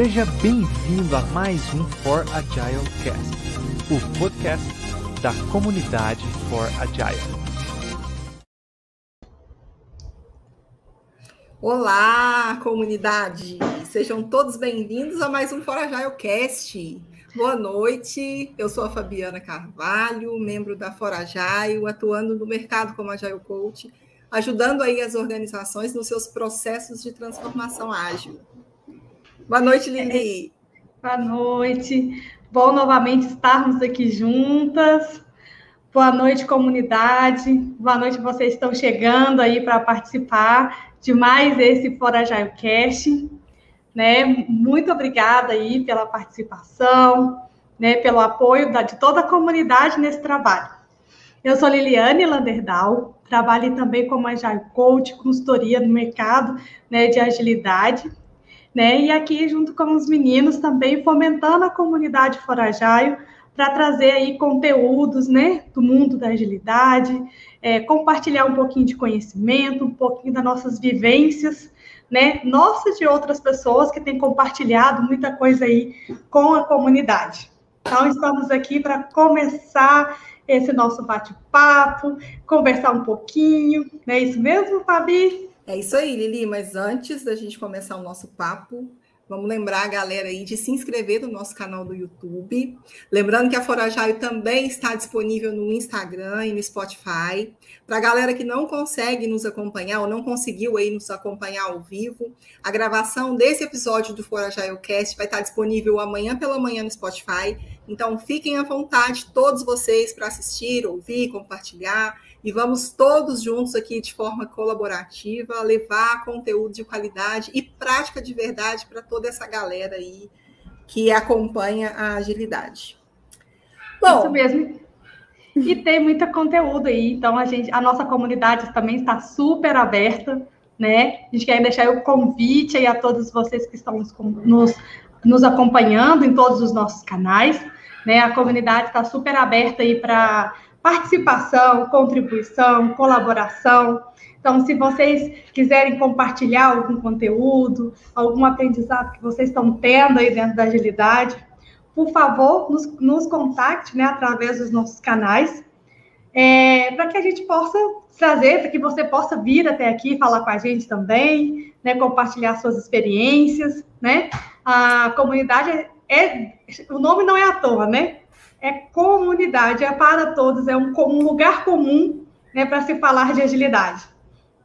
Seja bem-vindo a mais um For Agile Cast, o podcast da comunidade For Agile. Olá, comunidade! Sejam todos bem-vindos a mais um For Agile Cast. Boa noite, eu sou a Fabiana Carvalho, membro da For Agile, atuando no mercado como Agile Coach, ajudando aí as organizações nos seus processos de transformação ágil. Boa noite, Lili. Boa noite. Bom novamente estarmos aqui juntas. Boa noite, comunidade. Boa noite, vocês estão chegando aí para participar de mais esse Fora Agile Cast. Né? Muito obrigada aí pela participação, né? pelo apoio da, de toda a comunidade nesse trabalho. Eu sou Liliane Landerdal, trabalho também como Agile Coach, consultoria no mercado né, de agilidade né? E aqui, junto com os meninos, também fomentando a comunidade Forajaio para trazer aí conteúdos, né, do mundo da agilidade, é, compartilhar um pouquinho de conhecimento, um pouquinho das nossas vivências, né, nossas de outras pessoas que têm compartilhado muita coisa aí com a comunidade. Então, estamos aqui para começar esse nosso bate-papo, conversar um pouquinho, não é isso mesmo, Fabi? É isso aí, Lili. Mas antes da gente começar o nosso papo, vamos lembrar a galera aí de se inscrever no nosso canal do YouTube. Lembrando que a Forajaio também está disponível no Instagram e no Spotify. Para a galera que não consegue nos acompanhar ou não conseguiu aí nos acompanhar ao vivo, a gravação desse episódio do Forajaio Cast vai estar disponível amanhã pela manhã no Spotify. Então fiquem à vontade, todos vocês, para assistir, ouvir, compartilhar e vamos todos juntos aqui de forma colaborativa levar conteúdo de qualidade e prática de verdade para toda essa galera aí que acompanha a agilidade. Bom, Isso mesmo. E tem muito conteúdo aí, então a gente, a nossa comunidade também está super aberta, né? A gente quer deixar o convite aí a todos vocês que estão nos, nos, nos acompanhando em todos os nossos canais, né? A comunidade está super aberta aí para participação, contribuição, colaboração. Então, se vocês quiserem compartilhar algum conteúdo, algum aprendizado que vocês estão tendo aí dentro da agilidade, por favor, nos, nos contacte né, através dos nossos canais, é, para que a gente possa trazer, para que você possa vir até aqui falar com a gente também, né, compartilhar suas experiências, né? A comunidade é, é o nome não é à toa, né? É comunidade, é para todos, é um, um lugar comum né, para se falar de agilidade.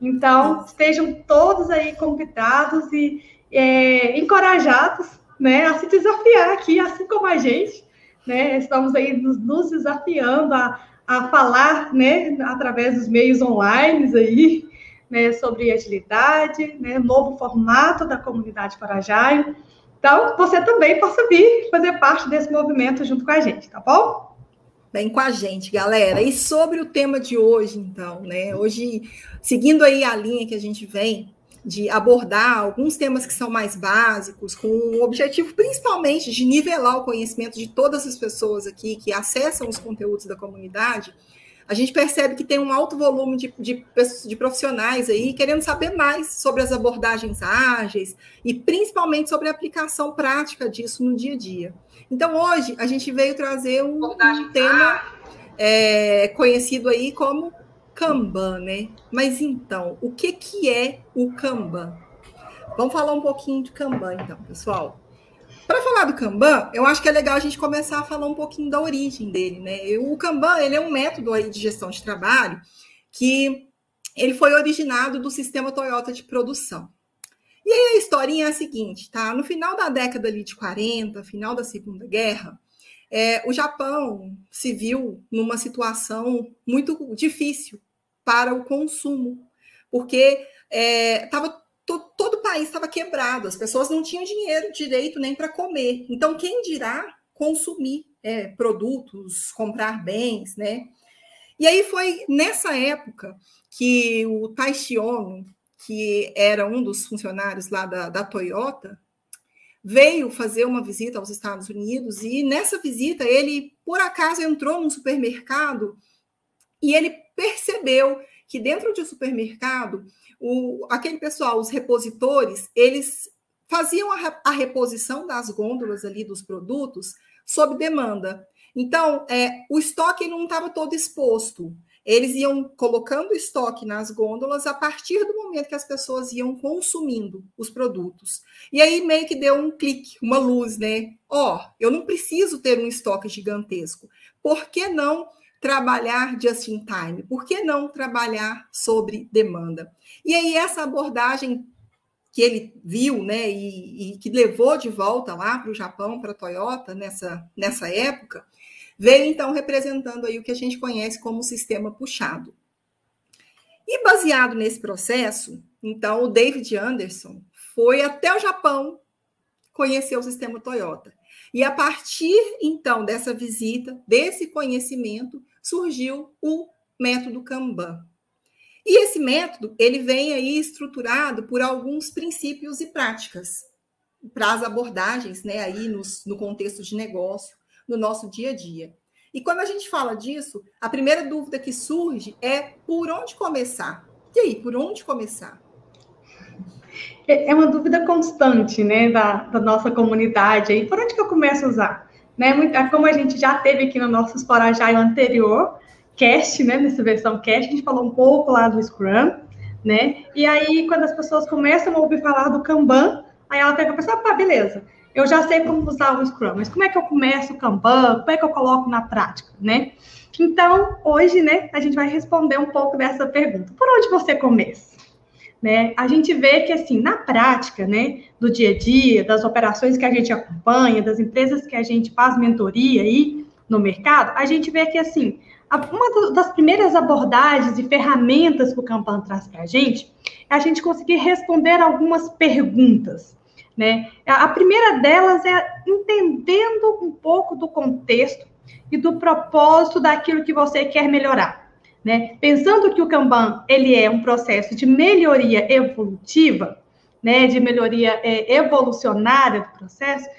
Então, estejam todos aí convidados e é, encorajados né, a se desafiar aqui, assim como a gente. Né, estamos aí nos, nos desafiando a, a falar né, através dos meios online aí, né, sobre agilidade, né, novo formato da comunidade Parajaio. Então, você também possa vir fazer parte desse movimento junto com a gente, tá bom? Vem com a gente, galera. E sobre o tema de hoje, então, né? Hoje, seguindo aí a linha que a gente vem de abordar alguns temas que são mais básicos, com o objetivo principalmente de nivelar o conhecimento de todas as pessoas aqui que acessam os conteúdos da comunidade, a gente percebe que tem um alto volume de, de, de, profissionais aí querendo saber mais sobre as abordagens ágeis e principalmente sobre a aplicação prática disso no dia a dia. Então, hoje, a gente veio trazer um, um tema é, conhecido aí como Kanban, né? Mas então, o que, que é o Kanban? Vamos falar um pouquinho de Kanban, então, pessoal. Para falar do Kanban, eu acho que é legal a gente começar a falar um pouquinho da origem dele, né? O Kanban, ele é um método aí de gestão de trabalho que ele foi originado do sistema Toyota de produção. E aí a historinha é a seguinte, tá? No final da década ali de 40, final da Segunda Guerra, é, o Japão se viu numa situação muito difícil para o consumo, porque estava é, todo, todo o país estava quebrado, as pessoas não tinham dinheiro direito nem para comer. Então, quem dirá consumir é, produtos, comprar bens, né? E aí foi nessa época que o Taishi Ono, que era um dos funcionários lá da, da Toyota, veio fazer uma visita aos Estados Unidos e nessa visita ele, por acaso, entrou num supermercado e ele percebeu que dentro de um supermercado o, aquele pessoal, os repositores, eles faziam a, a reposição das gôndolas ali dos produtos sob demanda. Então, é, o estoque não estava todo exposto. Eles iam colocando estoque nas gôndolas a partir do momento que as pessoas iam consumindo os produtos. E aí meio que deu um clique, uma luz, né? Ó, oh, eu não preciso ter um estoque gigantesco. Por que não trabalhar just in time? Por que não trabalhar sobre demanda? E aí essa abordagem que ele viu, né, e, e que levou de volta lá para o Japão, para a Toyota nessa, nessa época, veio então representando aí o que a gente conhece como sistema puxado. E baseado nesse processo, então o David Anderson foi até o Japão conhecer o sistema Toyota. E a partir então dessa visita, desse conhecimento, surgiu o método Kanban. E esse método, ele vem aí estruturado por alguns princípios e práticas para as abordagens, né, aí nos, no contexto de negócio, no nosso dia a dia. E quando a gente fala disso, a primeira dúvida que surge é por onde começar? E aí, por onde começar? É, é uma dúvida constante, né, da, da nossa comunidade aí. Por onde que eu começo a usar? Né, é como a gente já teve aqui no nosso Sporajaio anterior, cast, né, nessa versão cast, a gente falou um pouco lá do Scrum, né, e aí quando as pessoas começam a ouvir falar do Kanban, aí ela pega a pessoa, pá, beleza, eu já sei como usar o Scrum, mas como é que eu começo o Kanban? Como é que eu coloco na prática, né? Então, hoje, né, a gente vai responder um pouco dessa pergunta. Por onde você começa? Né? A gente vê que, assim, na prática, né, do dia a dia, das operações que a gente acompanha, das empresas que a gente faz mentoria aí no mercado, a gente vê que, assim, uma das primeiras abordagens e ferramentas que o Kanban traz para a gente é a gente conseguir responder algumas perguntas. Né? A primeira delas é entendendo um pouco do contexto e do propósito daquilo que você quer melhorar. Né? Pensando que o Kanban ele é um processo de melhoria evolutiva, né? de melhoria é, evolucionária do processo,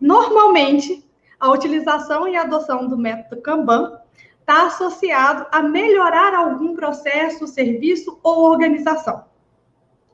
normalmente a utilização e adoção do método Kanban está associado a melhorar algum processo, serviço ou organização.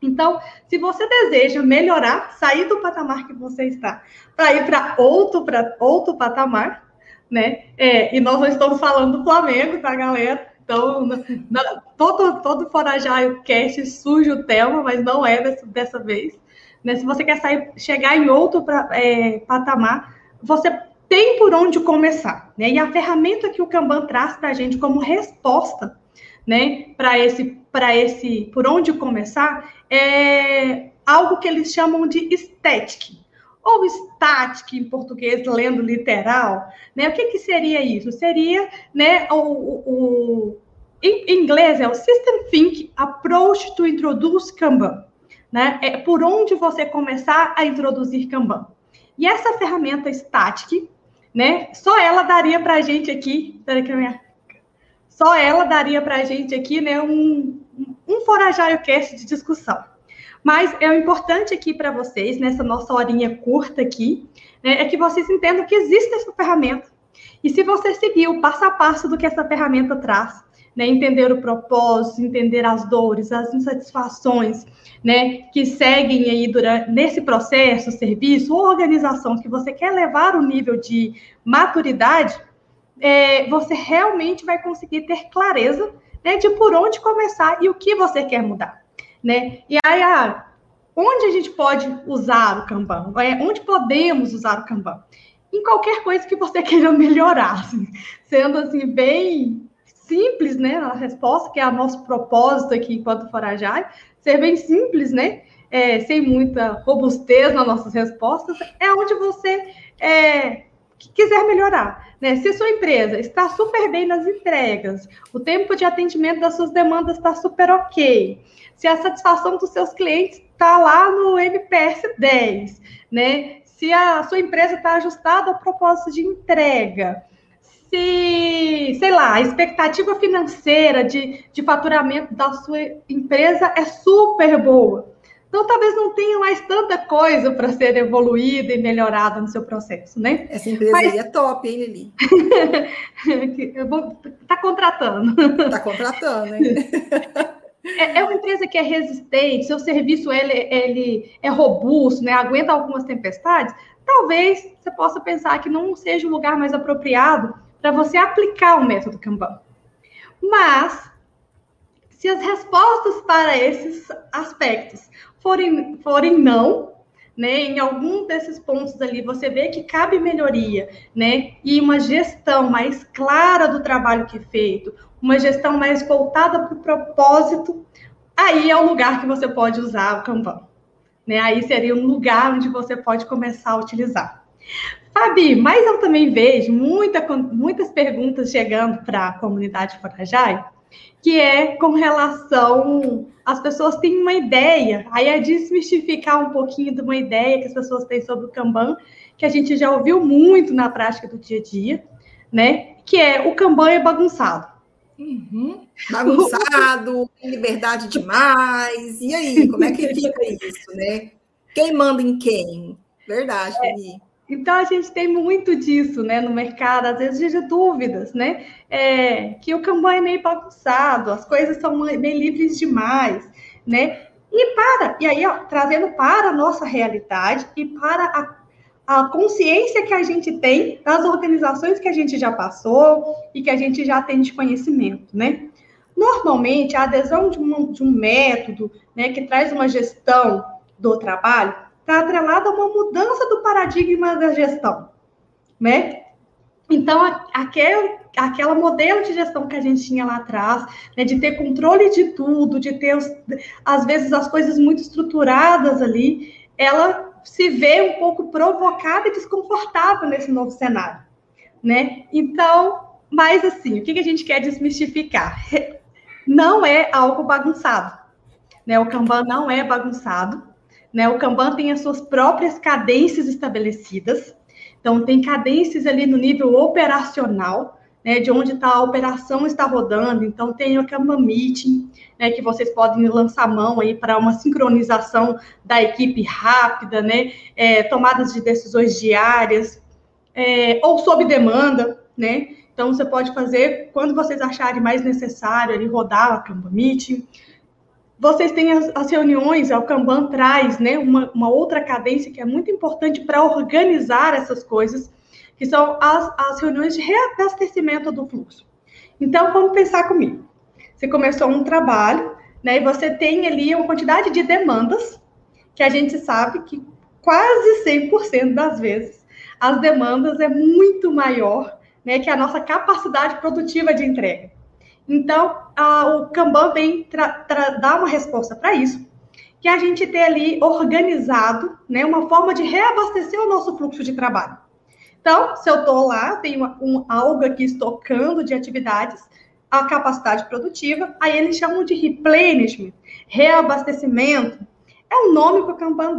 Então, se você deseja melhorar, sair do patamar que você está, para ir para outro, outro patamar, né? É, e nós não estamos falando do Flamengo, tá, galera? Então, na, todo, todo Forajaio Cast surge o tema, mas não é dessa, dessa vez. Né? Se você quer sair, chegar em outro pra, é, patamar, você tem por onde começar. Né? E a ferramenta que o Kanban traz para a gente como resposta né, para esse, para esse, por onde começar, é algo que eles chamam de static, ou static em português, lendo literal, né? O que, que seria isso? Seria, né, o, o, em inglês é o System Think Approach to Introduce Kanban, né? É por onde você começar a introduzir Kanban. E essa ferramenta static, né, só ela daria para a gente aqui, minha só ela daria para a gente aqui né, um, um forajaio cast de discussão. Mas é importante aqui para vocês, nessa nossa horinha curta aqui, né, é que vocês entendam que existe essa ferramenta. E se você seguir o passo a passo do que essa ferramenta traz, né, entender o propósito, entender as dores, as insatisfações, né, que seguem aí durante, nesse processo, serviço ou organização que você quer levar o nível de maturidade, é, você realmente vai conseguir ter clareza né, de por onde começar e o que você quer mudar. Né? E aí, ah, onde a gente pode usar o Kanban? É, onde podemos usar o Kanban? Em qualquer coisa que você queira melhorar. Assim, sendo assim, bem simples, né? A resposta, que é o nosso propósito aqui enquanto Forajai, ser bem simples, né? É, sem muita robustez nas nossas respostas, é onde você é, quiser melhorar. Né? Se sua empresa está super bem nas entregas, o tempo de atendimento das suas demandas está super ok, se a satisfação dos seus clientes está lá no NPS 10, né? se a sua empresa está ajustada ao propósito de entrega, se, sei lá, a expectativa financeira de, de faturamento da sua empresa é super boa. Então, talvez não tenha mais tanta coisa para ser evoluída e melhorada no seu processo, né? Essa empresa Mas... aí é top, hein, Lili? Eu vou... Tá contratando. Tá contratando, hein? é, é, uma empresa que é resistente, seu serviço ele, ele é robusto, né, aguenta algumas tempestades, talvez você possa pensar que não seja o lugar mais apropriado para você aplicar o método Kanban. Mas, se as respostas para esses aspectos forem, forem não, né, em algum desses pontos ali você vê que cabe melhoria, né, e uma gestão mais clara do trabalho que é feito, uma gestão mais voltada para o propósito, aí é o lugar que você pode usar o Kanban. Né? Aí seria um lugar onde você pode começar a utilizar. Fabi, mas eu também vejo muita, muitas perguntas chegando para a comunidade Forajai, que é com relação. As pessoas têm uma ideia, aí é desmistificar um pouquinho de uma ideia que as pessoas têm sobre o Kanban, que a gente já ouviu muito na prática do dia a dia, né? Que é o Kanban é bagunçado. Uhum. Bagunçado, liberdade demais. E aí, como é que fica isso, né? Quem manda em quem? Verdade, é. Então a gente tem muito disso, né, no mercado, às vezes de dúvidas, né, é, que o Kanban é meio bagunçado, as coisas são meio livres demais, né, e para, e aí ó, trazendo para a nossa realidade e para a a consciência que a gente tem das organizações que a gente já passou e que a gente já tem de conhecimento, né? Normalmente, a adesão de um, de um método né, que traz uma gestão do trabalho está atrelada a uma mudança do paradigma da gestão, né? Então, aquele, aquela modelo de gestão que a gente tinha lá atrás, né, de ter controle de tudo, de ter, às vezes, as coisas muito estruturadas ali, ela se vê um pouco provocada e desconfortável nesse novo cenário, né? Então, mas assim, o que a gente quer desmistificar? Não é algo bagunçado, né? O Kanban não é bagunçado, né? O Kanban tem as suas próprias cadências estabelecidas, então tem cadências ali no nível operacional, né, de onde tá, a operação está rodando. Então, tem o Kanban Meeting, né, que vocês podem lançar mão aí para uma sincronização da equipe rápida, né, é, tomadas de decisões diárias, é, ou sob demanda, né? Então, você pode fazer quando vocês acharem mais necessário ali rodar a Kanban Meeting. Vocês têm as, as reuniões, o Kanban traz né, uma, uma outra cadência que é muito importante para organizar essas coisas que são as, as reuniões de reabastecimento do fluxo. Então, vamos pensar comigo. Você começou um trabalho, né, e você tem ali uma quantidade de demandas, que a gente sabe que quase 100% das vezes as demandas é muito maior né, que a nossa capacidade produtiva de entrega. Então, a, o Kanban vem dar uma resposta para isso, que a gente ter ali organizado né, uma forma de reabastecer o nosso fluxo de trabalho. Então, se eu estou lá, tenho um, algo aqui estocando de atividades, a capacidade produtiva, aí eles chamam de replenishment, reabastecimento. É o nome que o Kanban.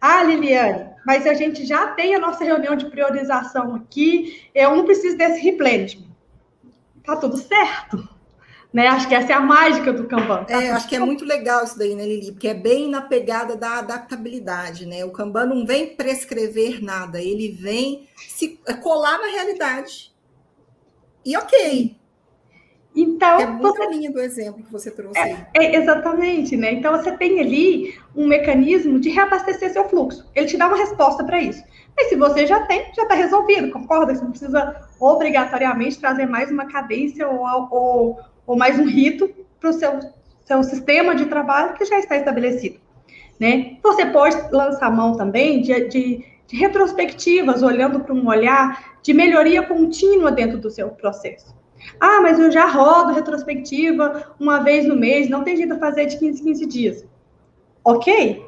Ah, Liliane, mas a gente já tem a nossa reunião de priorização aqui, eu não preciso desse replenishment. Tá tudo certo. Né? Acho que essa é a mágica do Kanban. Tá? É, acho que é muito legal isso daí, né, Lili? Porque é bem na pegada da adaptabilidade, né? O Kanban não vem prescrever nada, ele vem se é colar na realidade. E ok. Então, é muito você... linha do exemplo que você trouxe. É, é, exatamente, né? Então você tem ali um mecanismo de reabastecer seu fluxo. Ele te dá uma resposta para isso. Mas se você já tem, já está resolvido, concorda? Você não precisa obrigatoriamente trazer mais uma cadência ou, ou ou mais um rito para o seu, seu sistema de trabalho que já está estabelecido. Né? Você pode lançar mão também de, de, de retrospectivas, olhando para um olhar de melhoria contínua dentro do seu processo. Ah, mas eu já rodo retrospectiva uma vez no mês, não tem jeito de fazer de 15 15 dias. Ok,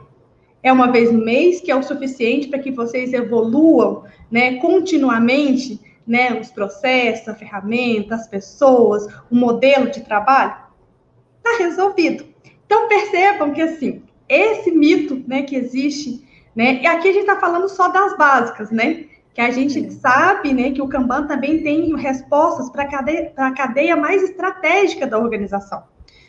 é uma vez no mês que é o suficiente para que vocês evoluam né, continuamente né, os processos, a ferramenta, as pessoas, o modelo de trabalho, está resolvido. Então percebam que assim, esse mito, né, que existe, né, e aqui a gente está falando só das básicas, né, que a gente sabe, né, que o Kanban também tem respostas para a cadeia, cadeia mais estratégica da organização.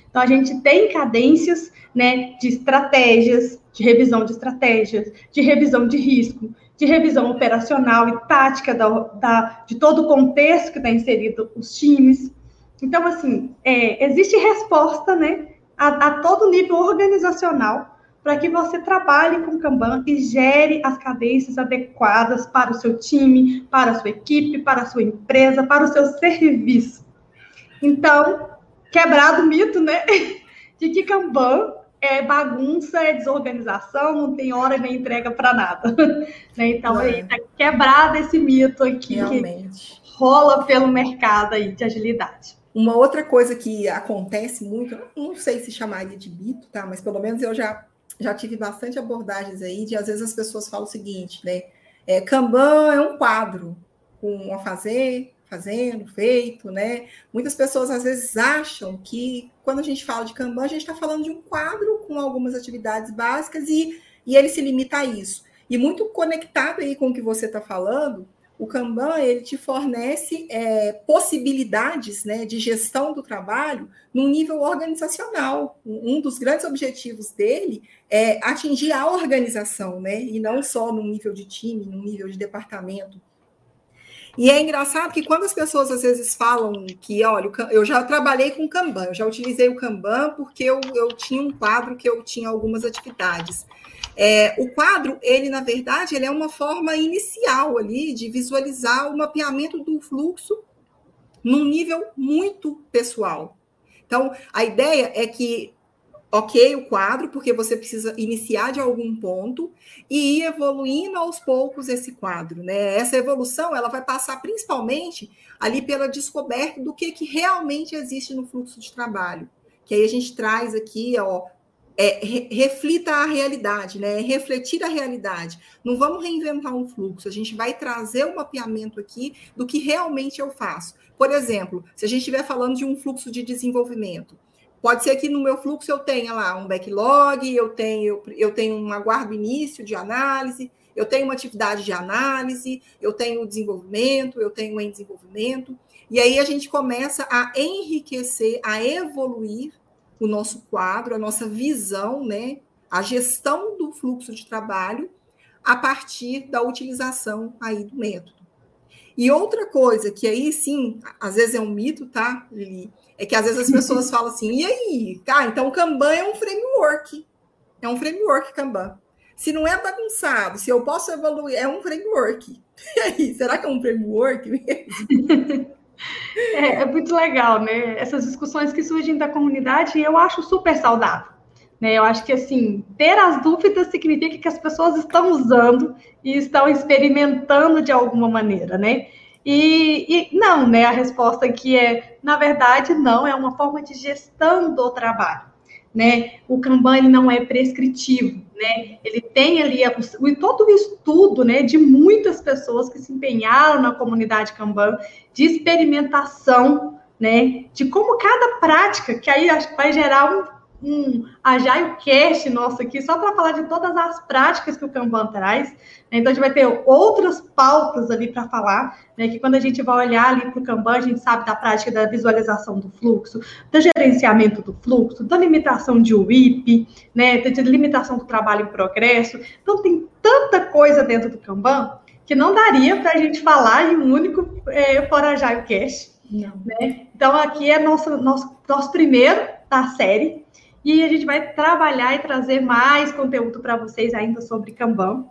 Então a gente tem cadências, né, de estratégias, de revisão de estratégias, de revisão de risco, de revisão operacional e tática da, da, de todo o contexto que está inserido os times. Então, assim, é, existe resposta, né, a, a todo nível organizacional para que você trabalhe com Kanban e gere as cadências adequadas para o seu time, para a sua equipe, para a sua empresa, para o seu serviço. Então, quebrado o mito, né? De que Kanban é bagunça, é desorganização, não tem hora nem entrega para nada. Né? Então, é. tá quebrado esse mito aqui Realmente. que rola pelo mercado aí de agilidade. Uma outra coisa que acontece muito, não sei se chamaria de mito, tá? Mas pelo menos eu já, já tive bastante abordagens aí de às vezes as pessoas falam o seguinte, né? É, Kanban é um quadro com a fazer, fazendo, feito, né? Muitas pessoas às vezes acham que quando a gente fala de Kanban, a gente está falando de um quadro com algumas atividades básicas e, e ele se limita a isso. E muito conectado aí com o que você está falando, o Kanban ele te fornece é, possibilidades né, de gestão do trabalho no nível organizacional. Um dos grandes objetivos dele é atingir a organização, né, e não só no nível de time, no nível de departamento. E é engraçado que quando as pessoas às vezes falam que, olha, eu já trabalhei com Kanban, eu já utilizei o Kanban porque eu, eu tinha um quadro que eu tinha algumas atividades. É, o quadro, ele, na verdade, ele é uma forma inicial ali de visualizar o mapeamento do fluxo num nível muito pessoal. Então, a ideia é que ok o quadro, porque você precisa iniciar de algum ponto e ir evoluindo aos poucos esse quadro, né? Essa evolução ela vai passar principalmente ali pela descoberta do que, que realmente existe no fluxo de trabalho. Que aí a gente traz aqui, ó, é, re, reflita a realidade, né? refletir a realidade. Não vamos reinventar um fluxo, a gente vai trazer o um mapeamento aqui do que realmente eu faço. Por exemplo, se a gente estiver falando de um fluxo de desenvolvimento, Pode ser que no meu fluxo eu tenha lá um backlog, eu tenho, eu tenho um aguardo início de análise, eu tenho uma atividade de análise, eu tenho desenvolvimento, eu tenho em desenvolvimento. E aí a gente começa a enriquecer, a evoluir o nosso quadro, a nossa visão, né? A gestão do fluxo de trabalho a partir da utilização aí do método. E outra coisa que aí sim, às vezes é um mito, tá, Lili? É que às vezes as pessoas falam assim, e aí? Tá, então Kanban é um framework. É um framework Kanban. Se não é bagunçado, se eu posso evoluir, é um framework. E aí, será que é um framework mesmo? É, é muito legal, né? Essas discussões que surgem da comunidade, eu acho super saudável. Né? Eu acho que assim, ter as dúvidas significa que as pessoas estão usando e estão experimentando de alguma maneira, né? E, e, não, né? A resposta aqui é, na verdade, não, é uma forma de gestão do trabalho. Né? O Kanban ele não é prescritivo, né? Ele tem ali a, o, todo o estudo, né, de muitas pessoas que se empenharam na comunidade Kanban, de experimentação, né, de como cada prática, que aí vai gerar um um Agile Cast nosso aqui, só para falar de todas as práticas que o Kanban traz. Né? Então, a gente vai ter outras pautas ali para falar, né? que quando a gente vai olhar ali para o Kanban, a gente sabe da prática da visualização do fluxo, do gerenciamento do fluxo, da limitação de WIP, né? de limitação do trabalho em progresso. Então, tem tanta coisa dentro do Kanban que não daria para a gente falar em um único é, For Agile Cast. Né? Então, aqui é nosso, nosso, nosso primeiro da série, e a gente vai trabalhar e trazer mais conteúdo para vocês ainda sobre Kanban.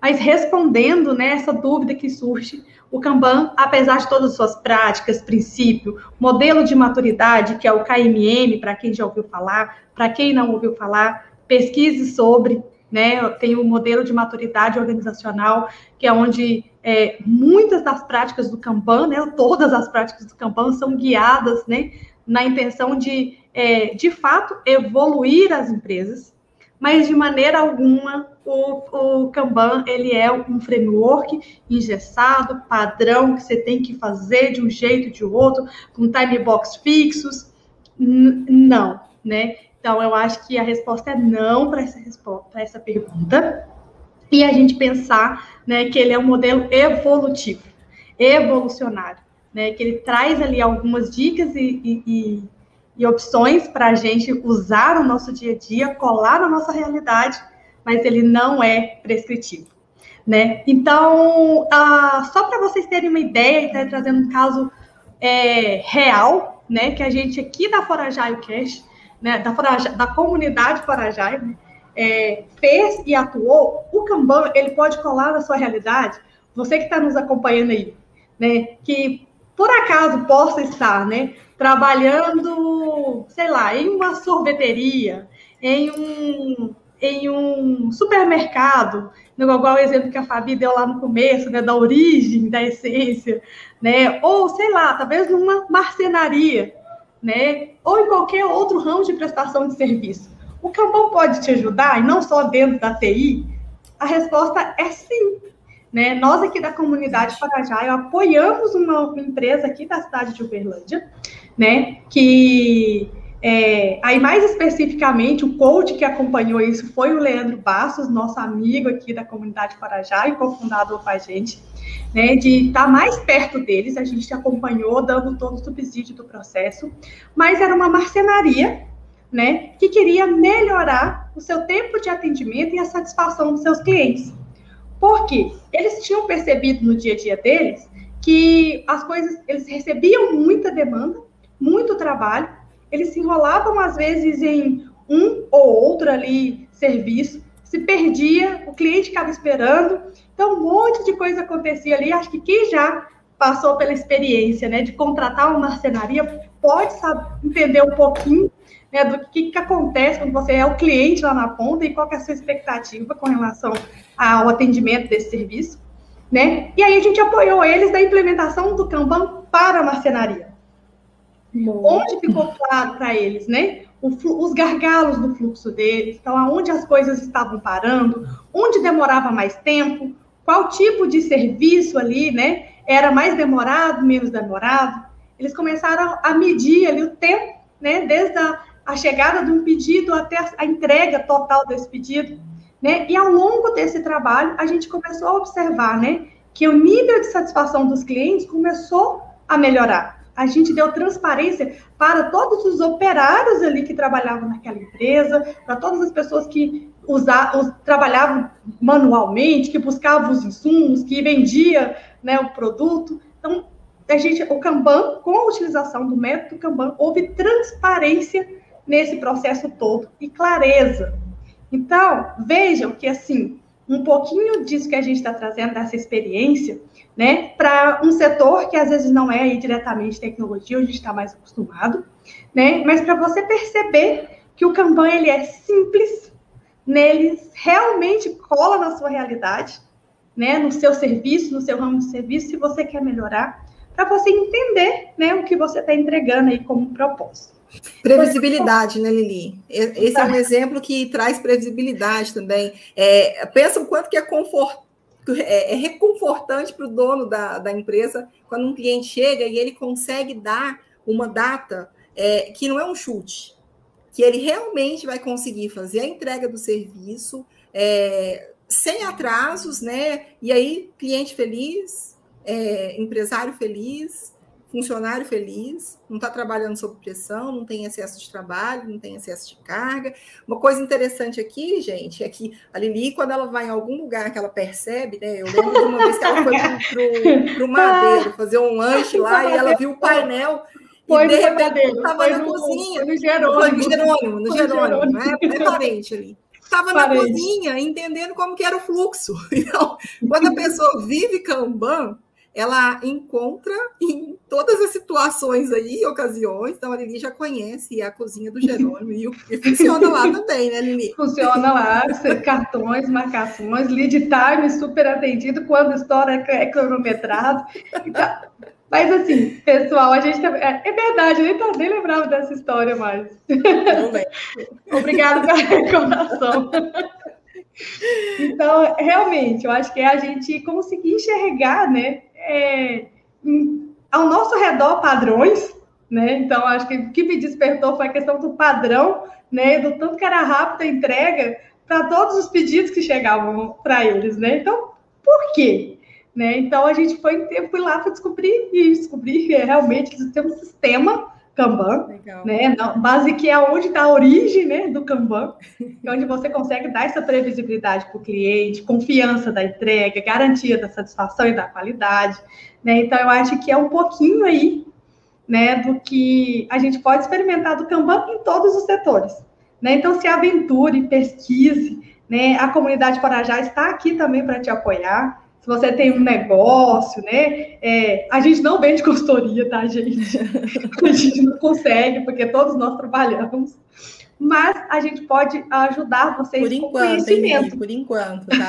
Mas respondendo né, essa dúvida que surge, o Kanban, apesar de todas as suas práticas, princípio, modelo de maturidade, que é o KMM, para quem já ouviu falar, para quem não ouviu falar, pesquise sobre, né? Tem o modelo de maturidade organizacional, que é onde é, muitas das práticas do Kanban, né? Todas as práticas do Kanban são guiadas, né? Na intenção de é, de fato, evoluir as empresas, mas de maneira alguma o, o Kanban ele é um framework engessado, padrão, que você tem que fazer de um jeito de outro, com time box fixos. N não, né? Então, eu acho que a resposta é não para essa, essa pergunta. E a gente pensar né, que ele é um modelo evolutivo, evolucionário, né, que ele traz ali algumas dicas e, e e opções para a gente usar no nosso dia a dia, colar na nossa realidade, mas ele não é prescritivo. Né? Então, ah, só para vocês terem uma ideia, tá trazendo um caso é, real, né, que a gente aqui da Foragile Cash né, da, da comunidade Forajai, né, é, fez e atuou, o Kanban ele pode colar na sua realidade. Você que está nos acompanhando aí, né, que por acaso possa estar, né, trabalhando, sei lá, em uma sorveteria, em um, em um supermercado, igual o exemplo que a Fabi deu lá no começo, né, da origem, da essência, né, ou sei lá, talvez numa marcenaria, né, ou em qualquer outro ramo de prestação de serviço. O Kanban pode te ajudar, e não só dentro da TI? A resposta é sim. Né? Nós aqui da comunidade Parajaio apoiamos uma empresa aqui da cidade de Uberlândia, né, que é, aí, mais especificamente, o coach que acompanhou isso foi o Leandro Bastos, nosso amigo aqui da comunidade Parajá e cofundador com a gente, né, de estar mais perto deles. A gente acompanhou, dando todo o subsídio do processo, mas era uma marcenaria, né, que queria melhorar o seu tempo de atendimento e a satisfação dos seus clientes. Porque eles tinham percebido no dia a dia deles que as coisas, eles recebiam muita demanda, muito trabalho, eles se enrolavam às vezes em um ou outro ali serviço, se perdia, o cliente ficava esperando, então um monte de coisa acontecia ali. Acho que quem já passou pela experiência, né, de contratar uma marcenaria pode saber, entender um pouquinho né, do que, que acontece quando você é o cliente lá na ponta e qual é a sua expectativa com relação ao atendimento desse serviço, né? E aí a gente apoiou eles da implementação do Kanban para a marcenaria. Onde ficou claro para eles, né? os gargalos do fluxo deles, então aonde as coisas estavam parando, onde demorava mais tempo, qual tipo de serviço ali, né? Era mais demorado, menos demorado. Eles começaram a medir ali o tempo, né? Desde a, a chegada de um pedido até a, entrega total desse pedido, né? E ao longo desse trabalho, a gente começou a observar, né? Que o nível de satisfação dos clientes começou a melhorar a gente deu transparência para todos os operários ali que trabalhavam naquela empresa, para todas as pessoas que usavam, trabalhavam manualmente, que buscavam os insumos, que vendia né, o produto. Então, a gente, o Kanban, com a utilização do método Kanban, houve transparência nesse processo todo e clareza. Então, vejam que, assim, um pouquinho disso que a gente está trazendo, dessa experiência, né, para um setor que às vezes não é diretamente tecnologia, a gente está mais acostumado, né, mas para você perceber que o Kanban ele é simples, nele realmente cola na sua realidade, né, no seu serviço, no seu ramo de serviço, se você quer melhorar, para você entender, né, o que você está entregando aí como propósito. Previsibilidade, né, Lili? Esse é um exemplo que traz previsibilidade também. É, pensa o quanto que é confortável é, é reconfortante para o dono da, da empresa quando um cliente chega e ele consegue dar uma data é, que não é um chute, que ele realmente vai conseguir fazer a entrega do serviço é, sem atrasos, né? E aí, cliente feliz, é, empresário feliz, funcionário feliz, não está trabalhando sob pressão, não tem excesso de trabalho, não tem excesso de carga. Uma coisa interessante aqui, gente, é que a Lili, quando ela vai em algum lugar que ela percebe, né? Eu lembro de uma vez que ela foi para o Madeiro fazer um lanche lá e ela viu o painel. Foi e de repente estava na cozinha. No Jerônimo. Foi no Jerônimo, no Jerônimo, né? É parente ali estava na cozinha entendendo como que era o fluxo. Então, quando a pessoa vive Kanban, ela encontra em todas as situações aí, ocasiões, então a Lili já conhece a cozinha do Jerônimo e, funciona lá também, né, Lili? Funciona lá, cartões, marcações, lead time super atendido, quando estoura é cronometrado. Então, mas assim, pessoal, a gente tá, é, é, verdade, eu nem, nem lembrava dessa história mais. Obrigada pela recordação. Então, realmente, eu acho que é a gente conseguir enxergar, né, é, ao nosso redor padrões, né? Então, acho que o que me despertou foi a questão do padrão, né? Do tanto que era rápida a entrega para todos os pedidos que chegavam para eles, né? Então, por quê? Né? Então, a gente foi, foi lá para descobrir e descobrir que realmente eles têm um sistema Kanban, Legal. né? base que é onde está a origem né, do Kanban, é onde você consegue dar essa previsibilidade para o cliente, confiança da entrega, garantia da satisfação e da qualidade. Né? Então, eu acho que é um pouquinho aí né, do que a gente pode experimentar do Kanban em todos os setores. Né? Então, se aventure, pesquise, né? A comunidade Parajá está aqui também para te apoiar. Se você tem um negócio, né? É, a gente não vende consultoria, tá, gente? A gente não consegue, porque todos nós trabalhamos mas a gente pode ajudar vocês por enquanto, com conhecimento. Hein, por enquanto, tá?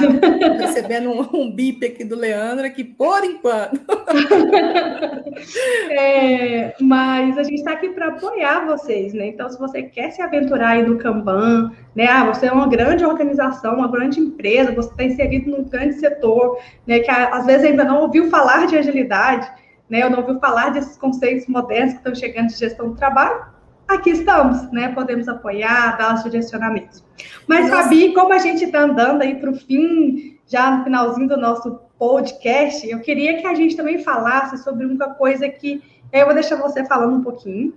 Recebendo um, um bip aqui do Leandro, aqui por enquanto. é, mas a gente está aqui para apoiar vocês, né? Então, se você quer se aventurar aí no Kanban, né? Ah, você é uma grande organização, uma grande empresa, você está inserido num grande setor, né? Que às vezes ainda não ouviu falar de agilidade, né? Eu não ouviu falar desses conceitos modernos que estão chegando de gestão do trabalho aqui estamos, né? Podemos apoiar, dar os direcionamentos. Mas, Nossa. Fabi, como a gente está andando aí para o fim, já no finalzinho do nosso podcast, eu queria que a gente também falasse sobre uma coisa que eu vou deixar você falando um pouquinho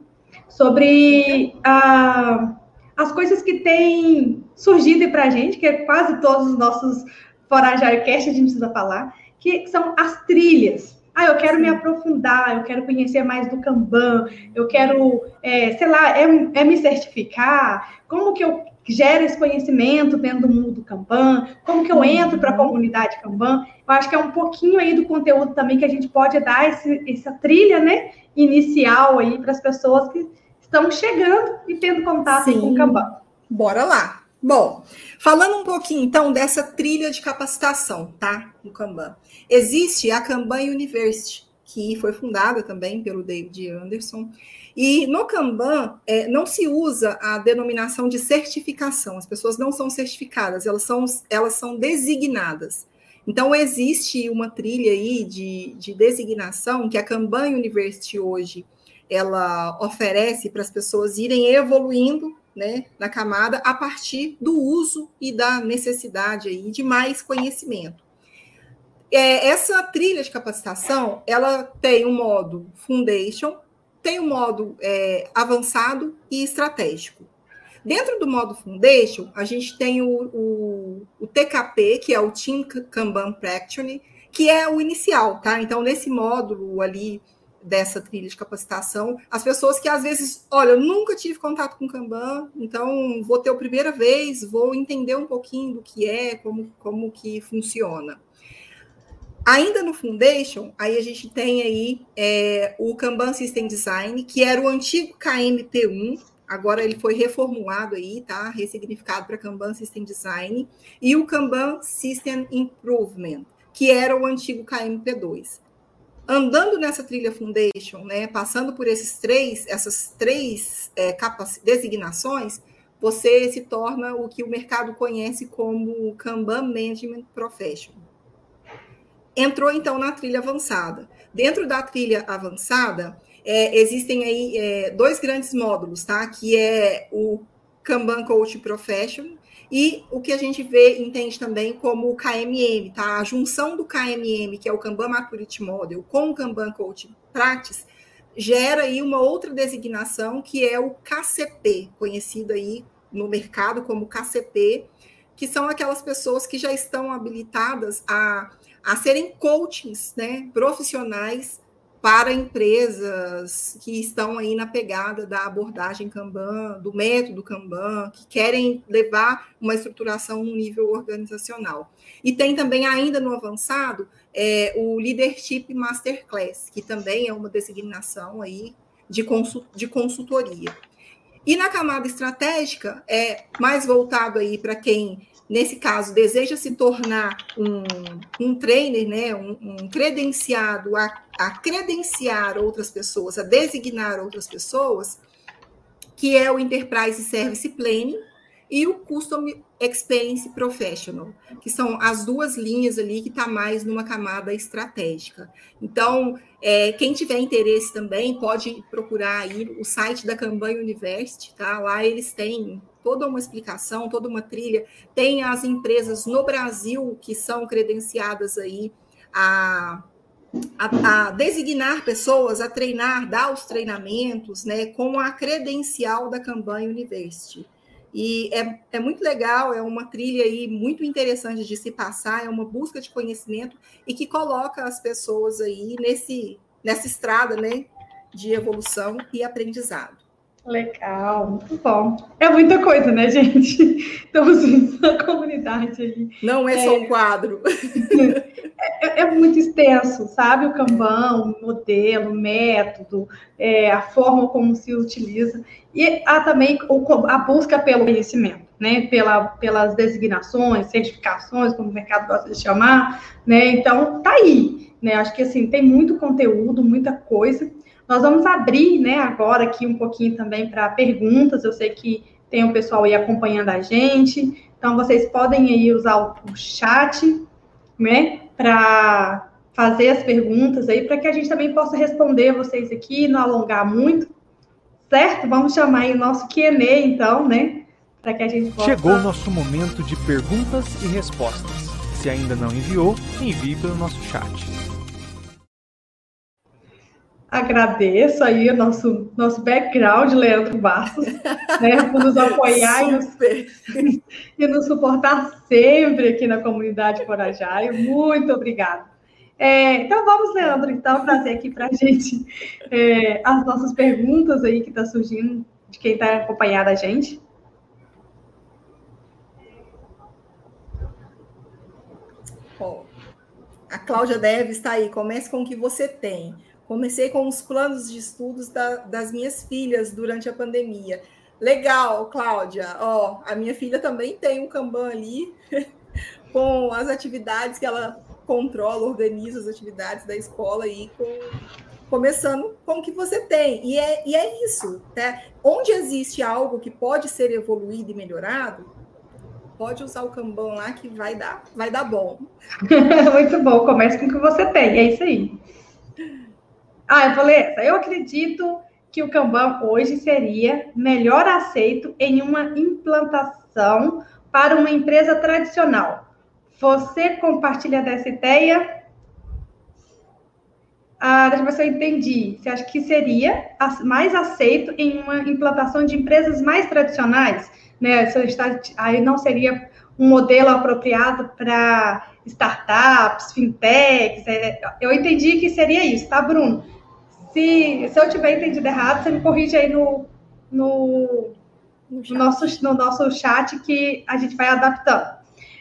sobre a, as coisas que têm surgido para a gente, que é quase todos os nossos Forajaiocast a gente precisa falar, que são as trilhas ah, eu quero me aprofundar, eu quero conhecer mais do Kanban, eu quero, é, sei lá, é, é, me certificar. Como que eu gero esse conhecimento dentro do mundo do Kanban? Como que eu entro para a comunidade Kanban? Eu acho que é um pouquinho aí do conteúdo também que a gente pode dar esse, essa trilha, né, inicial aí para as pessoas que estão chegando e tendo contato Sim. com o Kanban. Bora lá. Bom, falando um pouquinho então dessa trilha de capacitação, tá? No Kanban. Existe a Kanban University, que foi fundada também pelo David Anderson. E no Kanban é, não se usa a denominação de certificação. As pessoas não são certificadas, elas são, elas são designadas. Então, existe uma trilha aí de, de designação que a Kanban University hoje ela oferece para as pessoas irem evoluindo né, na camada a partir do uso e da necessidade aí de mais conhecimento. É, essa trilha de capacitação, ela tem um modo foundation, tem um modo é, avançado e estratégico. Dentro do modo foundation, a gente tem o, o, o TKP, que é o Team Kanban Practice, que é o inicial, tá? Então, nesse módulo ali dessa trilha de capacitação, as pessoas que às vezes, olha, eu nunca tive contato com Kanban, então vou ter a primeira vez, vou entender um pouquinho do que é, como, como que funciona. Ainda no Foundation, aí a gente tem aí é, o Kanban System Design, que era o antigo KMP1, agora ele foi reformulado aí, tá? Ressignificado para Kanban System Design, e o Kanban System Improvement, que era o antigo KMP2 andando nessa trilha foundation, né, passando por esses três, essas três é, designações, você se torna o que o mercado conhece como Kanban Management Professional. Entrou então na trilha avançada. Dentro da trilha avançada, é, existem aí é, dois grandes módulos, tá? Que é o Kanban Coach Professional e o que a gente vê, entende também como o KMM, tá? A junção do KMM, que é o Kanban Maturity Model, com o Kanban Coaching Practice, gera aí uma outra designação que é o KCP, conhecido aí no mercado como KCP, que são aquelas pessoas que já estão habilitadas a, a serem coachings, né, profissionais para empresas que estão aí na pegada da abordagem Kanban, do método Kanban, que querem levar uma estruturação no nível organizacional. E tem também, ainda no avançado, é, o Leadership Masterclass, que também é uma designação aí de, de consultoria. E na camada estratégica, é mais voltado aí para quem nesse caso, deseja se tornar um, um trainer, né, um, um credenciado a, a, credenciar outras pessoas, a designar outras pessoas, que é o Enterprise Service Planning e o Custom Experience Professional, que são as duas linhas ali que está mais numa camada estratégica. Então, é, quem tiver interesse também pode procurar aí o site da Kanban University, tá? Lá eles têm toda uma explicação, toda uma trilha. Tem as empresas no Brasil que são credenciadas aí a, a, a, designar pessoas, a treinar, dar os treinamentos, né, com a credencial da Kanban University. E é, é muito legal, é uma trilha aí muito interessante de se passar, é uma busca de conhecimento e que coloca as pessoas aí nesse, nessa estrada, né, de evolução e aprendizado. Legal, muito bom. É muita coisa, né, gente? Estamos na comunidade aí. Não é, é só um quadro. É, é, muito extenso, sabe? O Kanban, o modelo, o método, é, a forma como se utiliza. E há também a busca pelo conhecimento, né? Pela, pelas designações, certificações, como o mercado gosta de chamar, né? Então, tá aí, né? Acho que, assim, tem muito conteúdo, muita coisa. Nós vamos abrir, né, agora aqui um pouquinho também para perguntas. Eu sei que tem o pessoal aí acompanhando a gente. Então, vocês podem aí usar o chat, né, para fazer as perguntas aí, para que a gente também possa responder vocês aqui, não alongar muito, certo? Vamos chamar aí o nosso Q&A, então, né, para que a gente possa... Chegou o nosso momento de perguntas e respostas. Se ainda não enviou, envie pelo nosso chat. Agradeço aí o nosso, nosso background, Leandro Bastos, né, por nos apoiar e nos, e nos, suportar sempre aqui na comunidade Corajaio. Muito obrigada. É, então vamos, Leandro, então, trazer aqui para a gente é, as nossas perguntas aí que está surgindo de quem está acompanhando a gente. A Cláudia Deve está aí. Comece com o que você tem. Comecei com os planos de estudos da, das minhas filhas durante a pandemia. Legal, Cláudia. Ó, a minha filha também tem um Kanban ali com as atividades que ela controla, organiza as atividades da escola aí com começando com o que você tem. E é, e é isso, né? Onde existe algo que pode ser evoluído e melhorado, pode usar o Kanban lá que vai dar, vai dar bom. Muito bom, comece com o que você tem, é isso aí. Ah, eu falei essa. Eu acredito que o Kanban hoje seria melhor aceito em uma implantação para uma empresa tradicional. Você compartilha dessa ideia? Ah, deixa eu ver se eu entendi. Você acha que seria mais aceito em uma implantação de empresas mais tradicionais? Né? Aí não seria um modelo apropriado para startups, fintechs. É, eu entendi que seria isso, tá, Bruno? Se, se eu tiver entendido errado, você me corrige aí no, no, no, nosso, no nosso chat que a gente vai adaptando.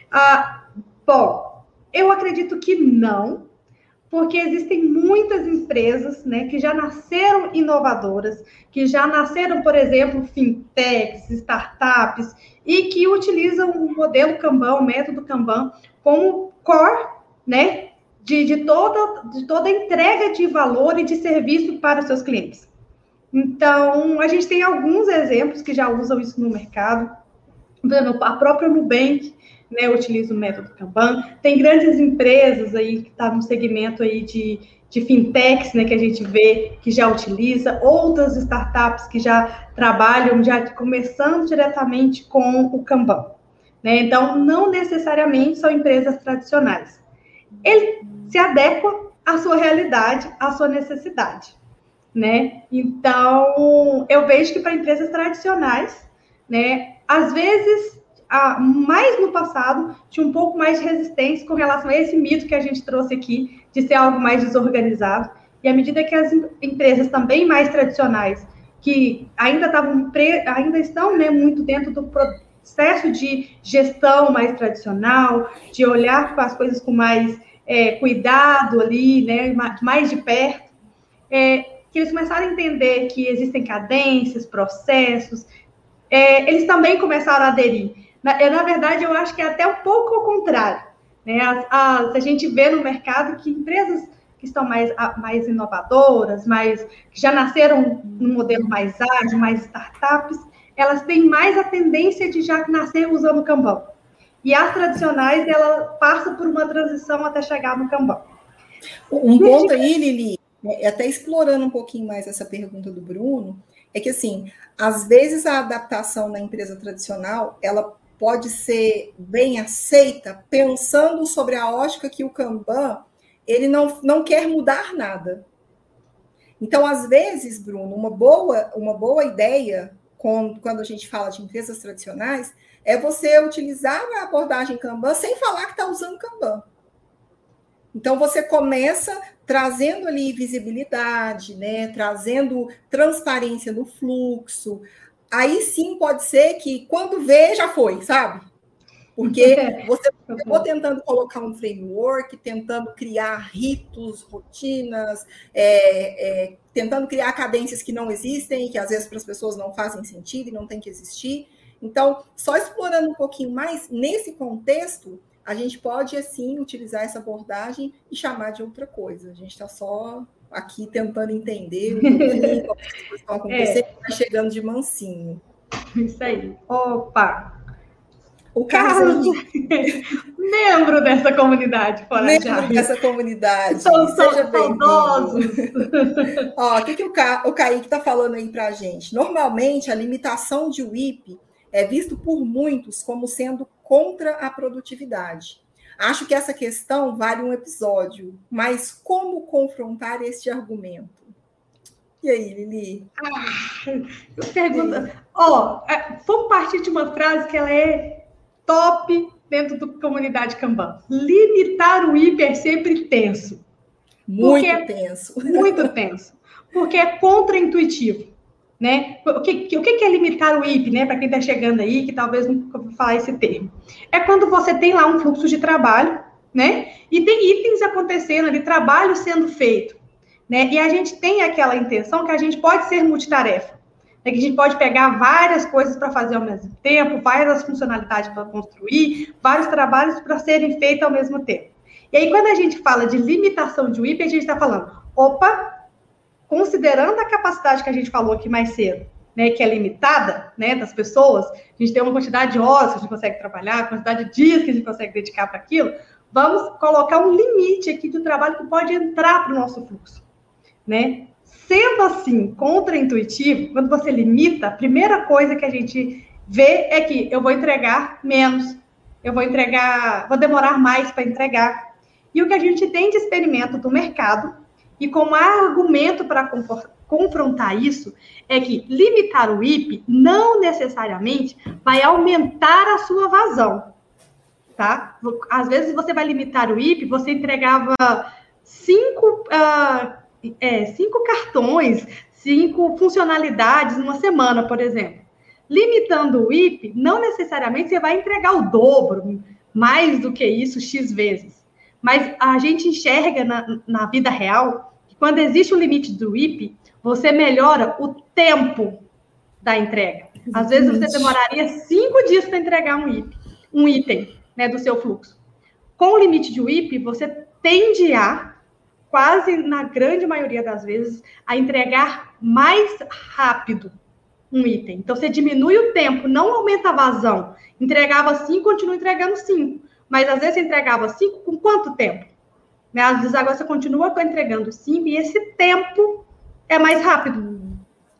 Ah, bom, eu acredito que não, porque existem muitas empresas né, que já nasceram inovadoras, que já nasceram, por exemplo, fintechs, startups, e que utilizam o modelo Kanban, o método Kanban, como core né, de, de, toda, de toda entrega de valor e de serviço para os seus clientes. Então, a gente tem alguns exemplos que já usam isso no mercado. A própria Nubank né, utiliza o método Kanban. Tem grandes empresas aí que estão tá no segmento aí de, de fintechs, né, que a gente vê que já utiliza, outras startups que já trabalham, já começando diretamente com o Kanban. Né? Então, não necessariamente são empresas tradicionais. Ele se adequa à sua realidade, à sua necessidade, né? Então, eu vejo que para empresas tradicionais, né, às vezes, a, mais no passado, tinha um pouco mais de resistência com relação a esse mito que a gente trouxe aqui de ser algo mais desorganizado. E à medida que as empresas também mais tradicionais, que ainda estavam ainda estão né, muito dentro do processo de gestão mais tradicional, de olhar para as coisas com mais é, cuidado ali, né, mais de perto, é, que eles começaram a entender que existem cadências, processos, é, eles também começaram a aderir. Na, na, verdade, eu acho que é até um pouco ao contrário. Né? As, as, a gente vê no mercado que empresas que estão mais, mais inovadoras, mais, que já nasceram no modelo mais ágil, mais startups, elas têm mais a tendência de já nascer usando o Kanban. E as tradicionais, ela passa por uma transição até chegar no Kanban. Um ponto aí, Lili, é, até explorando um pouquinho mais essa pergunta do Bruno, é que assim, às vezes a adaptação na empresa tradicional, ela pode ser bem aceita pensando sobre a ótica que o Kanban, ele não, não quer mudar nada. Então, às vezes, Bruno, uma boa, uma boa ideia, quando a gente fala de empresas tradicionais, é você utilizar a abordagem Kanban sem falar que está usando Kanban. Então você começa trazendo ali visibilidade, né? Trazendo transparência no fluxo. Aí sim pode ser que quando vê já foi, sabe? Porque você ficou tentando colocar um framework, tentando criar ritos, rotinas, é, é, tentando criar cadências que não existem, que às vezes para as pessoas não fazem sentido e não tem que existir. Então, só explorando um pouquinho mais nesse contexto, a gente pode, assim, utilizar essa abordagem e chamar de outra coisa. A gente está só aqui tentando entender o que como as coisas estão acontecendo, é. vai chegando de mansinho. Isso aí. Opa! O Carlos, membro dessa comunidade fora membro dessa comunidade. São, Seja saudosos. Ó, o que, que o, Ca... o Kaique está falando aí para a gente? Normalmente, a limitação de WIP é visto por muitos como sendo contra a produtividade. Acho que essa questão vale um episódio, mas como confrontar este argumento? E aí, Lili? Ah, eu pergunto. Ó, oh, vamos partir de uma frase que ela é top dentro da comunidade Kanban. Limitar o hiper sempre tenso. Muito tenso. Muito tenso. Porque é contraintuitivo. Né? O, que, o que é limitar o IP, né? Para quem está chegando aí, que talvez nunca ouviu falar esse termo. É quando você tem lá um fluxo de trabalho, né? E tem itens acontecendo ali, trabalho sendo feito. Né? E a gente tem aquela intenção que a gente pode ser multitarefa é que a gente pode pegar várias coisas para fazer ao mesmo tempo, várias funcionalidades para construir, vários trabalhos para serem feitos ao mesmo tempo. E aí, quando a gente fala de limitação de WIP, a gente está falando, opa, considerando a capacidade que a gente falou aqui mais cedo, né, que é limitada, né, das pessoas, a gente tem uma quantidade de horas que a gente consegue trabalhar, quantidade de dias que a gente consegue dedicar para aquilo, vamos colocar um limite aqui do trabalho que pode entrar para o nosso fluxo, né? Sendo assim, contraintuitivo, quando você limita, a primeira coisa que a gente vê é que eu vou entregar menos, eu vou entregar, vou demorar mais para entregar. E o que a gente tem de experimento do mercado, e como argumento para confrontar isso, é que limitar o IP não necessariamente vai aumentar a sua vazão. Tá? Às vezes você vai limitar o IP, você entregava cinco. Uh, é, cinco cartões, cinco funcionalidades numa semana, por exemplo. Limitando o IP, não necessariamente você vai entregar o dobro, mais do que isso, X vezes. Mas a gente enxerga na, na vida real que quando existe um limite do IP, você melhora o tempo da entrega. Às vezes você demoraria cinco dias para entregar um, IP, um item né, do seu fluxo. Com o limite de WIP, você tende a quase na grande maioria das vezes, a entregar mais rápido um item. Então, você diminui o tempo, não aumenta a vazão. Entregava cinco, continua entregando cinco. Mas às vezes entregava cinco com quanto tempo? Né? Às vezes agora você continua entregando cinco e esse tempo é mais rápido.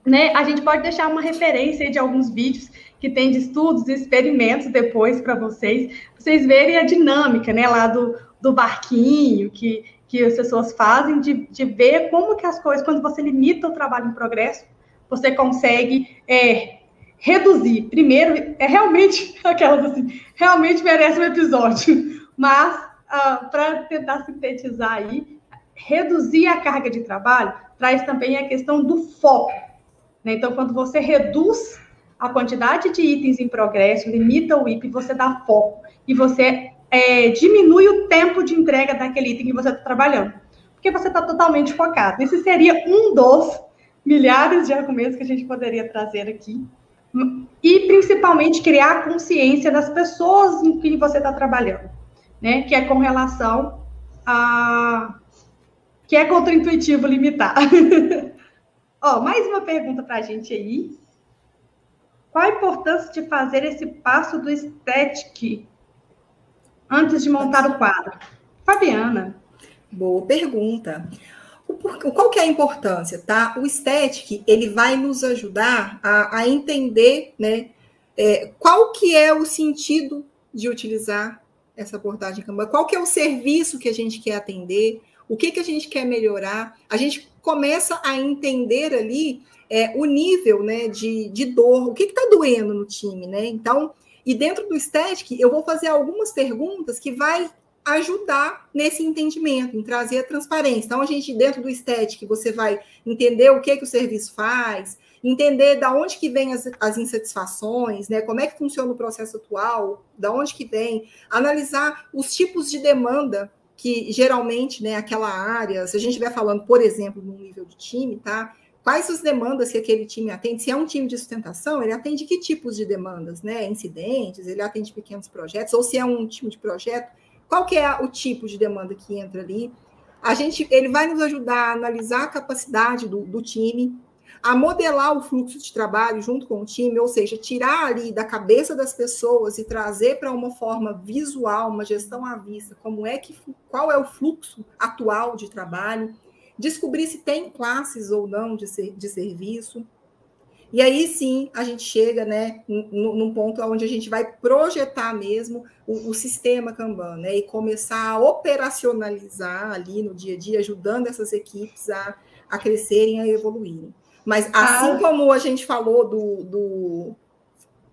Né? A gente pode deixar uma referência de alguns vídeos que tem de estudos e experimentos depois para vocês, vocês verem a dinâmica, né, lá do, do barquinho, que que as pessoas fazem de, de ver como que as coisas, quando você limita o trabalho em progresso, você consegue é, reduzir. Primeiro, é realmente aquelas assim, realmente merece um episódio, mas ah, para tentar sintetizar aí, reduzir a carga de trabalho traz também a questão do foco. Né? Então, quando você reduz a quantidade de itens em progresso, limita o IP, você dá foco e você é, diminui o tempo de entrega daquele item que você está trabalhando. Porque você está totalmente focado. Esse seria um dos milhares de argumentos que a gente poderia trazer aqui. E principalmente criar a consciência das pessoas em que você está trabalhando, né? Que é com relação a que é contraintuitivo limitar. Ó, mais uma pergunta para a gente aí. Qual a importância de fazer esse passo do static antes de montar o quadro? Fabiana. Boa pergunta. Qual que é a importância, tá? O static, ele vai nos ajudar a, a entender, né, é, qual que é o sentido de utilizar essa abordagem Kanban, qual que é o serviço que a gente quer atender, o que que a gente quer melhorar. A gente começa a entender ali é, o nível, né, de, de dor, o que está doendo no time, né? Então, e dentro do Static, eu vou fazer algumas perguntas que vai ajudar nesse entendimento, em trazer a transparência. Então, a gente, dentro do estético, você vai entender o que, que o serviço faz, entender da onde que vem as, as, insatisfações, né? Como é que funciona o processo atual, da onde que vem, analisar os tipos de demanda que geralmente, né, aquela área, se a gente estiver falando, por exemplo, num nível de time, tá? Quais as demandas que aquele time atende? Se é um time de sustentação, ele atende que tipos de demandas, né? Incidentes, ele atende pequenos projetos, ou se é um time de projeto, qual que é o tipo de demanda que entra ali? A gente, ele vai nos ajudar a analisar a capacidade do, do time, a modelar o fluxo de trabalho junto com o time, ou seja, tirar ali da cabeça das pessoas e trazer para uma forma visual, uma gestão à vista, como é que qual é o fluxo atual de trabalho, descobrir se tem classes ou não de, ser, de serviço. E aí sim a gente chega né, num ponto onde a gente vai projetar mesmo o, o, sistema Kanban né, e começar a operacionalizar ali no dia a dia, ajudando essas equipes a, a crescerem, a evoluírem. Mas assim ah. como a gente falou do, do,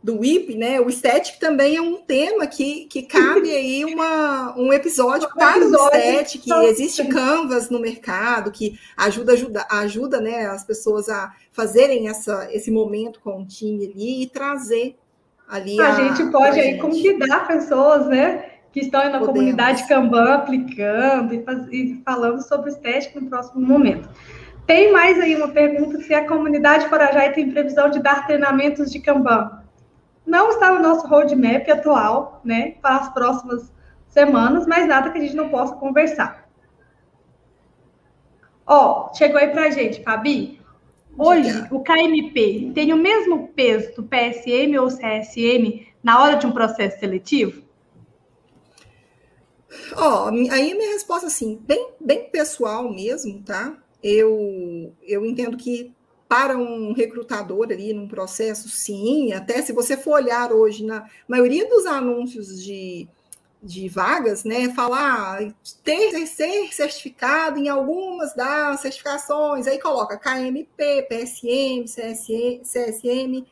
do WIP, né? O estético também é um tema que, que cabe aí uma, um episódio para o estético, que existe canvas no mercado, que ajuda, ajuda, ajuda né, as pessoas a fazerem essa, esse momento com o time ali e trazer ali. A, a gente pode aí gente. convidar pessoas, né? Que estão na Podemos. comunidade Kanban aplicando e, faz, e falando sobre estética no próximo momento. Tem mais aí uma pergunta se a comunidade Forajai tem previsão de dar treinamentos de Kanban. Não está no nosso roadmap atual, né, para as próximas semanas, mas nada que a gente não possa conversar. Ó, chegou aí para a gente, Fabi. Hoje, o KMP tem o mesmo peso do PSM ou CSM na hora de um processo seletivo? Ó, aí a minha resposta, assim, bem, bem pessoal mesmo, tá? eu, eu entendo que para um recrutador ali num processo, sim, até se você for olhar hoje na maioria dos anúncios de, de vagas, né, falar ter ser certificado em algumas das certificações, aí coloca KMP, PSM, CSM, CSM.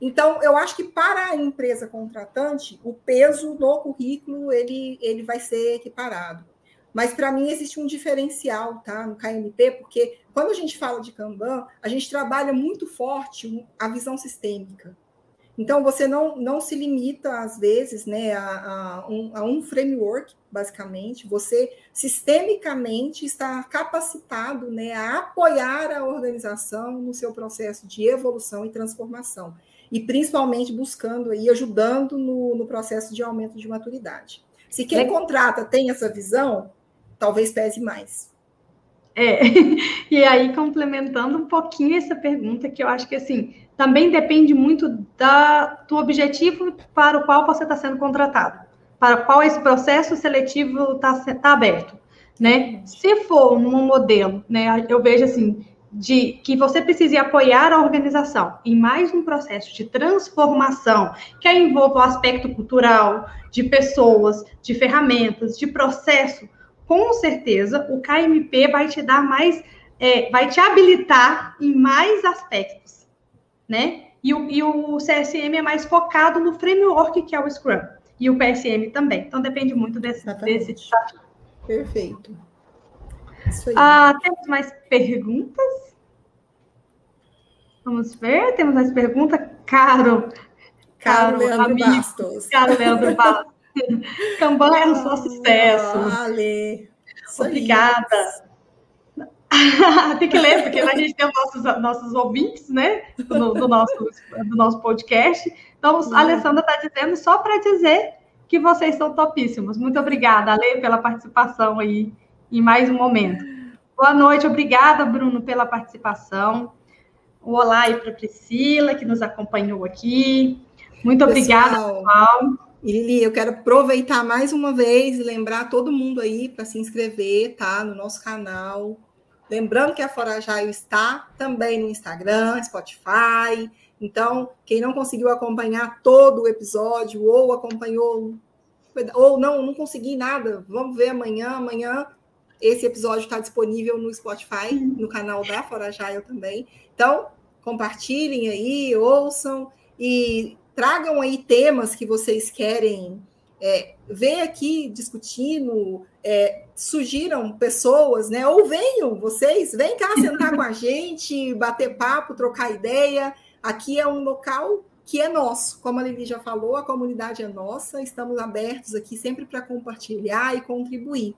Então, eu acho que para a empresa contratante, o peso no currículo ele, ele vai ser equiparado. Mas para mim existe um diferencial, tá, no KMP, porque quando a gente fala de Kanban, a gente trabalha muito forte a visão sistêmica. Então você não, não se limita às vezes, né, a, a, um, a um framework, basicamente. Você sistemicamente está capacitado, né, a apoiar a organização no seu processo de evolução e transformação e principalmente buscando aí ajudando no, no processo de aumento de maturidade. Se quem contrata tem essa visão, talvez pese mais. É, e aí complementando um pouquinho essa pergunta, que eu acho que assim, também depende muito da, do objetivo para o qual você está sendo contratado, para qual esse processo seletivo está tá aberto, né? Se for num modelo, né, eu vejo assim, de que você precise apoiar a organização em mais um processo de transformação que envolva o aspecto cultural, de pessoas, de ferramentas, de processo, com certeza o KMP vai te dar mais, é, vai te habilitar em mais aspectos, né? E o, e o CSM é mais focado no framework que é o Scrum. E o PSM também. Então depende muito desse, desse desafio. Perfeito. Ah, temos mais perguntas? Vamos ver, temos mais perguntas. Caro. Caro, caro Leandro amigo, Bastos. Caro Leandro Bastos. Kanban é um só sucesso. Vale. Obrigada. tem que ler, porque a gente tem os nossos, nossos ouvintes, né? Do, do nosso, do nosso podcast. Então, a Alessandra está dizendo só para dizer que vocês são topíssimos. Muito obrigada, Ale, pela participação aí em mais um momento. Boa noite, obrigada, Bruno, pela participação. Um olá aí para Priscila, que nos acompanhou aqui. Muito obrigada, pessoal. E Lili, eu quero aproveitar mais uma vez e lembrar todo mundo aí para se inscrever, tá? No nosso canal. Lembrando que a Forajaio está também no Instagram, Spotify. Então, quem não conseguiu acompanhar todo o episódio ou acompanhou ou não, não consegui nada, vamos ver amanhã. Amanhã esse episódio está disponível no Spotify, no canal da Forajaio também. Então, compartilhem aí, ouçam e tragam aí temas que vocês querem é, vem aqui discutindo, é, surgiram pessoas, né? Ou venham vocês, vem cá sentar com a gente, bater papo, trocar ideia. Aqui é um local que é nosso. Como a Lili já falou, a comunidade é nossa, estamos abertos aqui sempre para compartilhar e contribuir.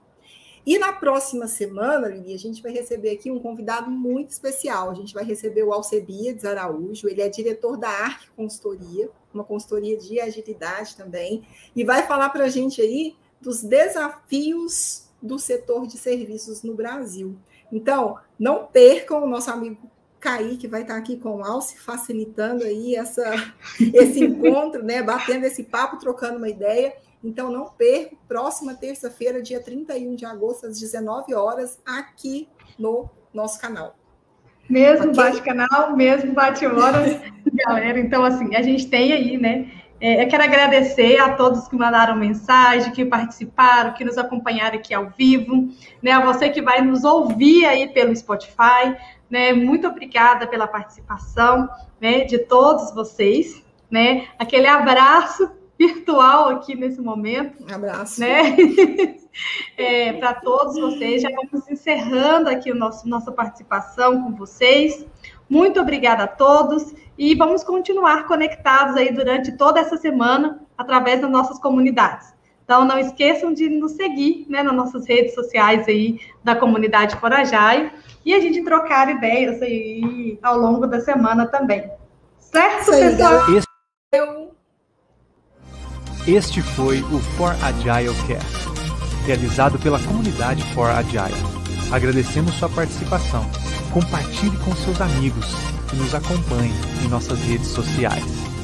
E na próxima semana, Lili, a gente vai receber aqui um convidado muito especial. A gente vai receber o Alcebiades Araújo, ele é diretor da ARC Consultoria, uma consultoria de agilidade também, e vai falar para a gente aí dos desafios do setor de serviços no Brasil. Então, não percam o nosso amigo Kaique vai estar aqui com o Alce, facilitando aí essa, esse encontro, né? Batendo esse papo, trocando uma ideia. Então, não perca, próxima terça-feira, dia 31 de agosto, às 19 horas, aqui no nosso canal. Mesmo okay. bate-canal, mesmo bate-hora, galera. Então, assim, a gente tem aí, né? É, eu quero agradecer a todos que mandaram mensagem, que participaram, que nos acompanharam aqui ao vivo, né? A você que vai nos ouvir aí pelo Spotify, né? Muito obrigada pela participação, né? De todos vocês, né? Aquele abraço virtual aqui nesse momento. Um abraço. Né? é, Para todos vocês. Já vamos encerrando aqui o nosso, nossa participação com vocês. Muito obrigada a todos e vamos continuar conectados aí durante toda essa semana através das nossas comunidades. Então, não esqueçam de nos seguir né, nas nossas redes sociais aí da comunidade Forajai e a gente trocar ideias aí ao longo da semana também. Certo, pessoal? Esse... Este foi o For Agile Cast, realizado pela comunidade For Agile. Agradecemos sua participação. Compartilhe com seus amigos e nos acompanhe em nossas redes sociais.